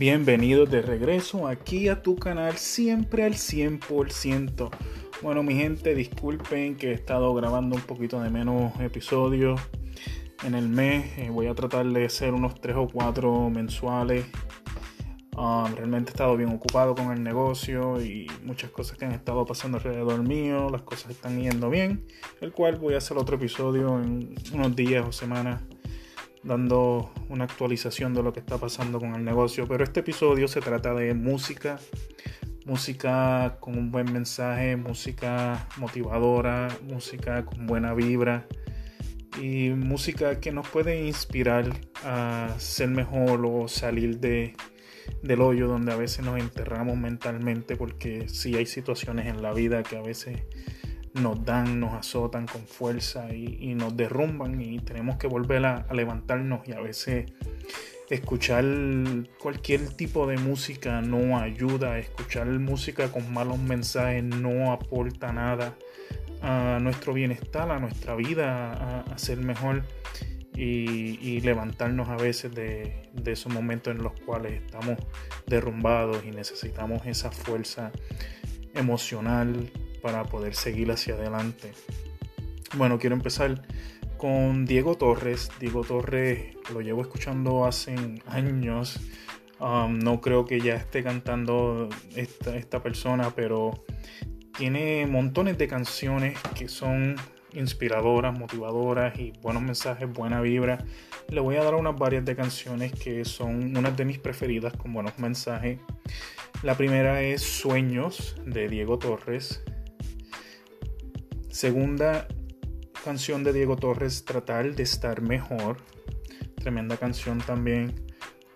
Bienvenidos de regreso aquí a tu canal, siempre al 100%. Bueno, mi gente, disculpen que he estado grabando un poquito de menos episodios en el mes. Eh, voy a tratar de hacer unos 3 o 4 mensuales. Um, realmente he estado bien ocupado con el negocio y muchas cosas que han estado pasando alrededor mío. Las cosas están yendo bien. El cual voy a hacer otro episodio en unos días o semanas dando una actualización de lo que está pasando con el negocio. Pero este episodio se trata de música, música con un buen mensaje, música motivadora, música con buena vibra y música que nos puede inspirar a ser mejor o salir de, del hoyo donde a veces nos enterramos mentalmente porque sí hay situaciones en la vida que a veces nos dan, nos azotan con fuerza y, nos derrumban y tenemos que volver a, levantarnos y a veces escuchar cualquier tipo de música no ayuda, escuchar música con malos mensajes no aporta nada a nuestro bienestar, a nuestra vida, a, ser mejor y, levantarnos a veces de, de esos momentos en los cuales estamos derrumbados y necesitamos esa fuerza emocional para poder seguir hacia adelante. Bueno, quiero empezar con Diego Torres. Diego Torres lo llevo escuchando hace años. Um, no creo que ya esté cantando esta, esta persona, pero tiene montones de canciones que son inspiradoras, motivadoras y buenos mensajes, buena vibra. Le voy a dar unas varias de canciones que son unas de mis preferidas con buenos mensajes. La primera es Sueños de Diego Torres. Segunda canción de Diego Torres, Tratar de estar mejor. Tremenda canción también.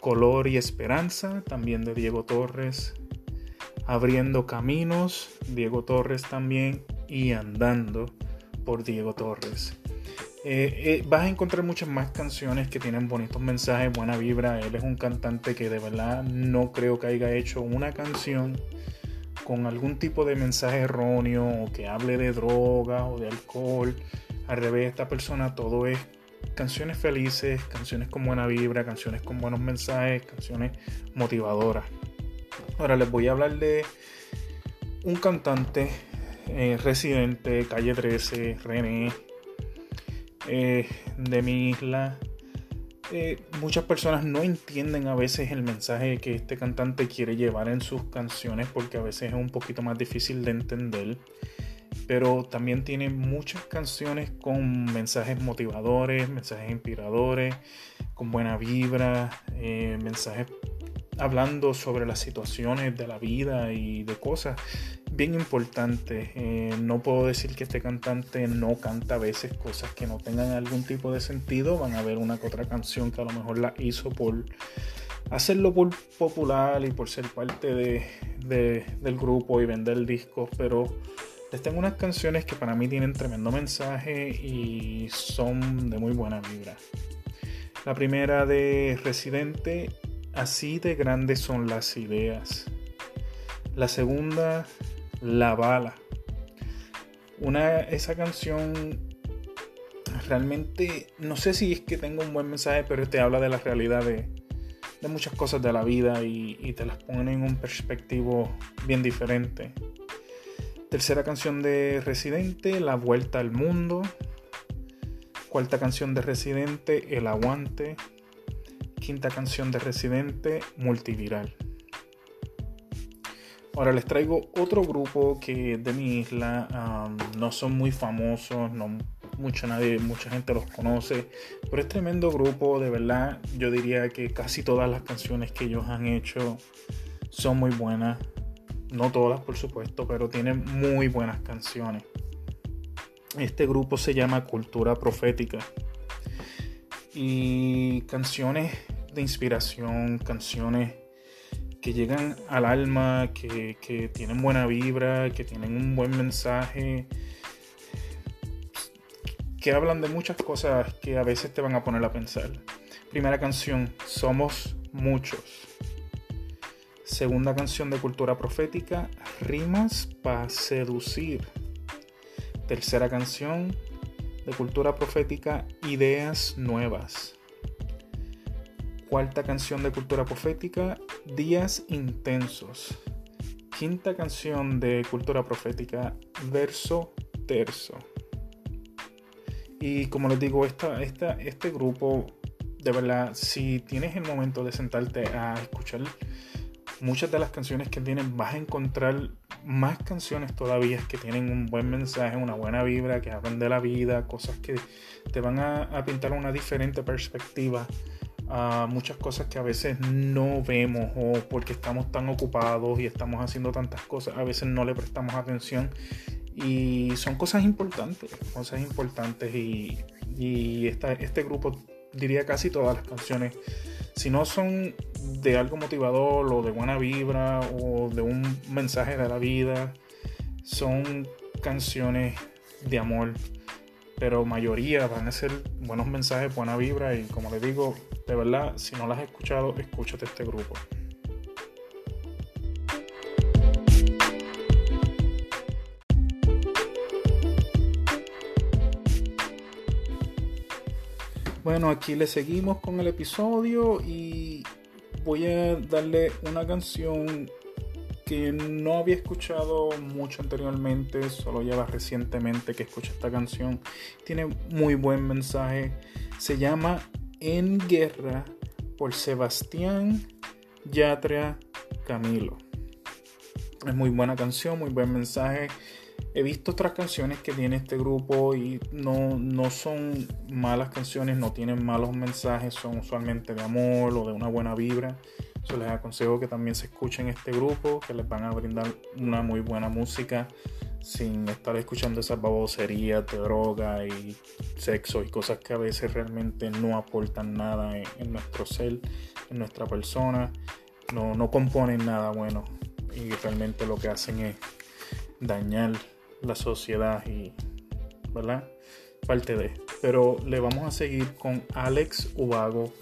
Color y Esperanza, también de Diego Torres. Abriendo Caminos, Diego Torres también. Y Andando por Diego Torres. Eh, eh, vas a encontrar muchas más canciones que tienen bonitos mensajes, buena vibra. Él es un cantante que de verdad no creo que haya hecho una canción con algún tipo de mensaje erróneo o que hable de droga o de alcohol. Al revés, esta persona todo es canciones felices, canciones con buena vibra, canciones con buenos mensajes, canciones motivadoras. Ahora les voy a hablar de un cantante eh, residente, calle 13, René, eh, de mi isla eh, muchas personas no entienden a veces el mensaje que este cantante quiere llevar en sus canciones porque a veces es un poquito más difícil de entender. Pero también tiene muchas canciones con mensajes motivadores, mensajes inspiradores, con buena vibra, eh, mensajes hablando sobre las situaciones de la vida y de cosas bien importante. Eh, no puedo decir que este cantante no canta a veces cosas que no tengan algún tipo de sentido. Van a ver una que otra canción que a lo mejor la hizo por hacerlo por popular y por ser parte de, del grupo y vender discos. Pero les tengo unas canciones que para mí tienen tremendo mensaje y son de muy buena vibra. La primera de Residente, así de grandes son las ideas. La segunda, la bala. Una, esa canción realmente, no sé si es que tengo un buen mensaje, pero te habla de la realidad de, muchas cosas de la vida y, te las pone en un perspectivo bien diferente. Tercera canción de Residente, La Vuelta al Mundo. Cuarta canción de Residente, El Aguante. Quinta canción de Residente, Multiviral. Ahora les traigo otro grupo que de mi isla no son muy famosos, no mucha nadie, mucha gente los conoce, pero es tremendo grupo, de verdad. Yo diría que casi todas las canciones que ellos han hecho son muy buenas. No todas, por supuesto, pero tienen muy buenas canciones. Este grupo se llama Cultura Profética. Y canciones de inspiración, canciones que llegan al alma, que, tienen buena vibra, que tienen un buen mensaje, que hablan de muchas cosas que a veces te van a poner a pensar. Primera canción, Somos Muchos. Segunda canción de cultura profética, Rimas para seducir. Tercera canción de cultura profética, Ideas Nuevas. Cuarta canción de Cultura Profética, Días Intensos. Quinta canción de Cultura Profética, Verso Terzo. Y como les digo, esta, esta, este grupo, de verdad, si tienes el momento de sentarte a escuchar muchas de las canciones que tienen, vas a encontrar más canciones todavía que tienen un buen mensaje, una buena vibra, que hablan de la vida, cosas que te van a, pintar una diferente perspectiva a muchas cosas que a veces no vemos o porque estamos tan ocupados y estamos haciendo tantas cosas, a veces no le prestamos atención y son cosas importantes, cosas importantes y, y este grupo diría casi todas las canciones si no son de algo motivador o de buena vibra o de un mensaje de la vida, son canciones de amor. Pero mayoría van a ser buenos mensajes, buena vibra y como les digo, de verdad, si no las has escuchado, escúchate este grupo. Bueno, aquí le seguimos con el episodio y voy a darle una canción que no había escuchado mucho anteriormente, solo lleva recientemente que escuché esta canción. Tiene muy buen mensaje. Se llama En Guerra por Sebastián Yatra Camilo. Es muy buena canción, muy buen mensaje. He visto otras canciones que tiene este grupo y no, no son malas canciones, no tienen malos mensajes, son usualmente de amor o de una buena vibra. Les aconsejo que también se escuchen este grupo, que les van a brindar una muy buena música sin estar escuchando esas baboserías de droga y sexo y cosas que a veces realmente no aportan nada en, en nuestro ser, en nuestra persona, no, no componen nada bueno y realmente lo que hacen es dañar la sociedad y, ¿verdad? Parte de. Pero le vamos a seguir con Alex Ubago,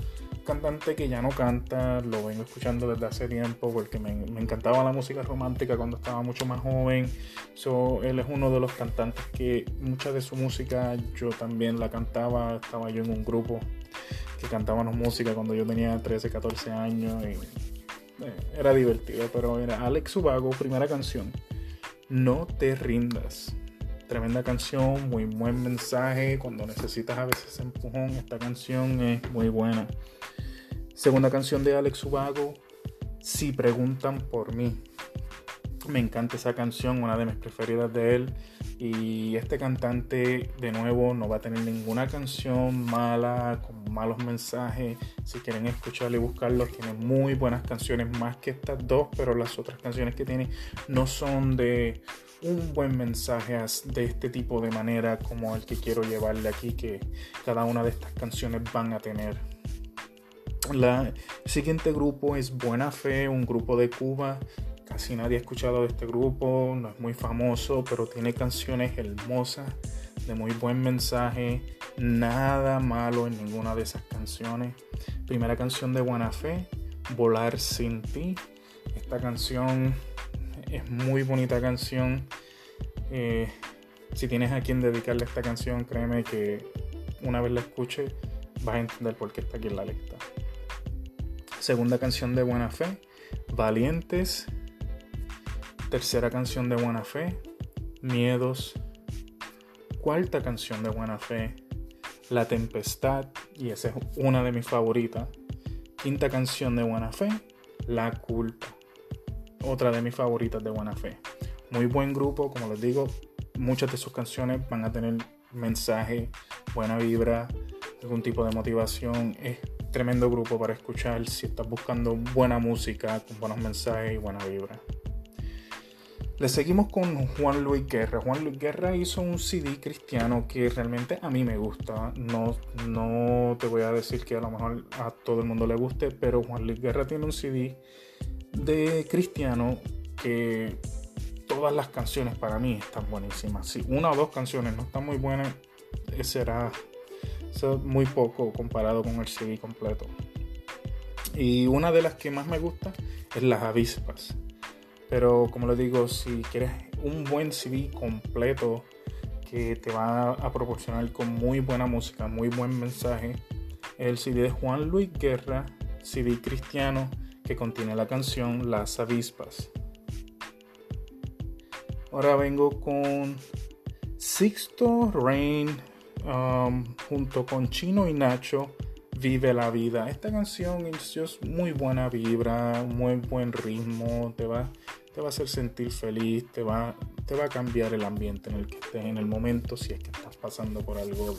cantante que ya no canta, lo vengo escuchando desde hace tiempo porque me, encantaba la música romántica cuando estaba mucho más joven. So, él es uno de los cantantes que mucha de su música yo también la cantaba, estaba yo en un grupo que cantábamos música cuando yo tenía 13, 14 años y eh, era divertido, pero era Alex Ubago, primera canción. No te rindas. Tremenda canción, muy buen mensaje. Cuando necesitas a veces empujón, esta canción es muy buena. Segunda canción de Alex Ubago, Si preguntan por mí. Me encanta esa canción, una de mis preferidas de él. Y este cantante, de nuevo, no va a tener ninguna canción mala, con malos mensajes. Si quieren escucharlo y buscarlo, tiene muy buenas canciones, más que estas dos, pero las otras canciones que tiene no son de un buen mensaje de este tipo de manera como el que quiero llevarle aquí, que cada una de estas canciones van a tener. La, el siguiente grupo es Buena Fe, un grupo de Cuba Casi nadie ha escuchado de este grupo, no es muy famoso, pero tiene canciones hermosas, de muy buen mensaje, nada malo en ninguna de esas canciones. Primera canción de Buena Fe, Volar sin ti. Esta canción es muy bonita canción. Eh, si tienes a quien dedicarle esta canción, créeme que una vez la escuche vas a entender por qué está aquí en la lista. Segunda canción de Buena Fe, Valientes Tercera canción de Buena Fe, Miedos. Cuarta canción de Buena Fe, La Tempestad, y esa es una de mis favoritas. Quinta canción de Buena Fe, La Culpa. Otra de mis favoritas de Buena Fe. Muy buen grupo, como les digo, muchas de sus canciones van a tener mensaje, buena vibra, algún tipo de motivación. Es tremendo grupo para escuchar si estás buscando buena música, con buenos mensajes y buena vibra. Le seguimos con Juan Luis Guerra. Juan Luis Guerra hizo un CD cristiano que realmente a mí me gusta. No, no te voy a decir que a lo mejor a todo el mundo le guste, pero Juan Luis Guerra tiene un CD de cristiano que todas las canciones para mí están buenísimas. Si una o dos canciones no están muy buenas, será muy poco comparado con el CD completo. Y una de las que más me gusta es Las Avispas. Pero como les digo, si quieres un buen CD completo que te va a proporcionar con muy buena música, muy buen mensaje, el CD de Juan Luis Guerra, CD cristiano que contiene la canción Las Avispas. Ahora vengo con Sixto Rain um, junto con Chino y Nacho Vive la vida. Esta canción es muy buena vibra, muy buen ritmo, te va, te va a hacer sentir feliz, te va, te va a cambiar el ambiente en el que estés en el momento si es que estás pasando por algo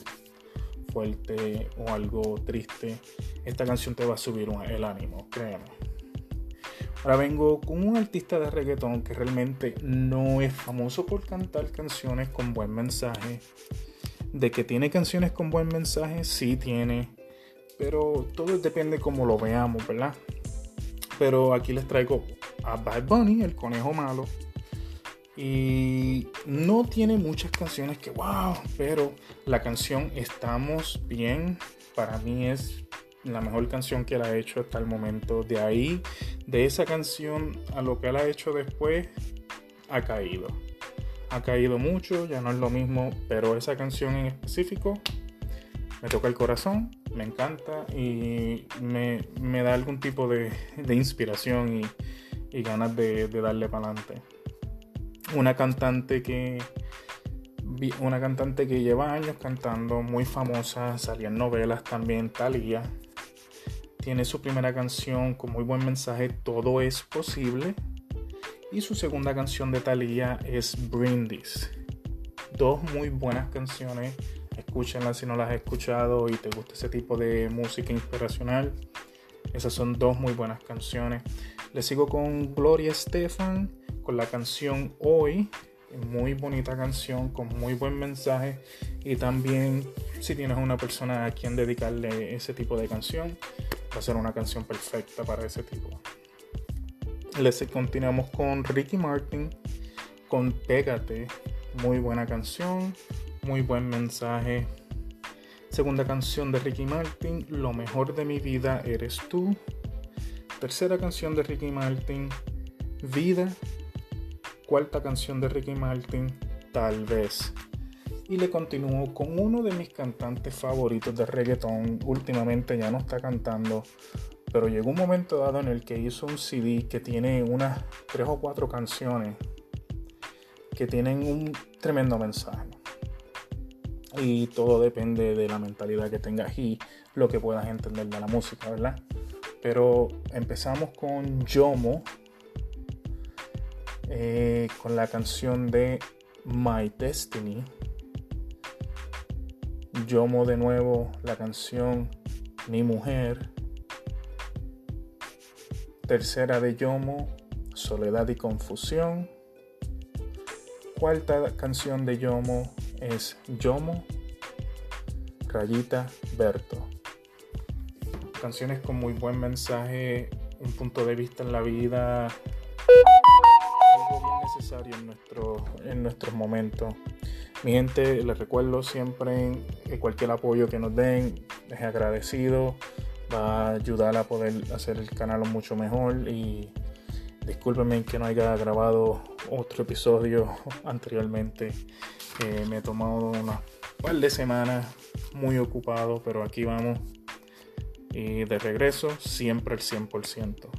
fuerte o algo triste. Esta canción te va a subir el ánimo, créeme. Ahora vengo con un artista de reggaetón que realmente no es famoso por cantar canciones con buen mensaje. De que tiene canciones con buen mensaje, sí tiene. Pero todo depende cómo lo veamos, ¿verdad? Pero aquí les traigo a Bad Bunny, el conejo malo. Y no tiene muchas canciones que wow, pero la canción Estamos Bien para mí es la mejor canción que él ha hecho hasta el momento. De ahí, de esa canción a lo que él ha hecho después, ha caído. Ha caído mucho, ya no es lo mismo, pero esa canción en específico me toca el corazón, me encanta y me, da algún tipo de, inspiración y, ganas de, de darle para adelante. Una cantante que una cantante que lleva años cantando, muy famosa, salía en novelas también, Thalía. Tiene su primera canción con muy buen mensaje, Todo es posible. Y su segunda canción de Thalía es Brindis. Dos muy buenas canciones. Escúchenlas si no las has escuchado y te gusta ese tipo de música inspiracional. Esas son dos muy buenas canciones. Le sigo con Gloria Estefan con la canción Hoy. Muy bonita canción con muy buen mensaje. Y también si tienes una persona a quien dedicarle ese tipo de canción va a ser una canción perfecta para ese tipo. Les continuamos con Ricky Martin con Pégate. Muy buena canción muy buen mensaje. Segunda canción de Ricky Martin Lo mejor de mi vida eres tú tercera canción de Ricky Martin Vida cuarta canción de Ricky Martin, Tal vez. Y le continúo con uno de mis cantantes favoritos de reggaeton. Últimamente ya no está cantando, pero llegó un momento dado en el que hizo un CD que tiene unas tres o cuatro canciones que tienen un tremendo mensaje. Y todo depende de la mentalidad que tengas y lo que puedas entender de la música, ¿verdad? Pero empezamos con Yomo, eh, con la canción de My Destiny. Yomo de nuevo la canción Mi Mujer. Tercera de Yomo, Soledad y Confusión. Cuarta canción de Yomo es Yomo, Rayita Berto. Canciones con muy buen mensaje, un punto de vista en la vida, necesario en, nuestro, en nuestros momentos. Mi gente, les recuerdo siempre que cualquier apoyo que nos den es agradecido, va a ayudar a poder hacer el canal mucho mejor y discúlpenme que no haya grabado otro episodio anteriormente. me he tomado una par de semanas muy ocupado, pero aquí vamos. Y de regreso, siempre el 100%.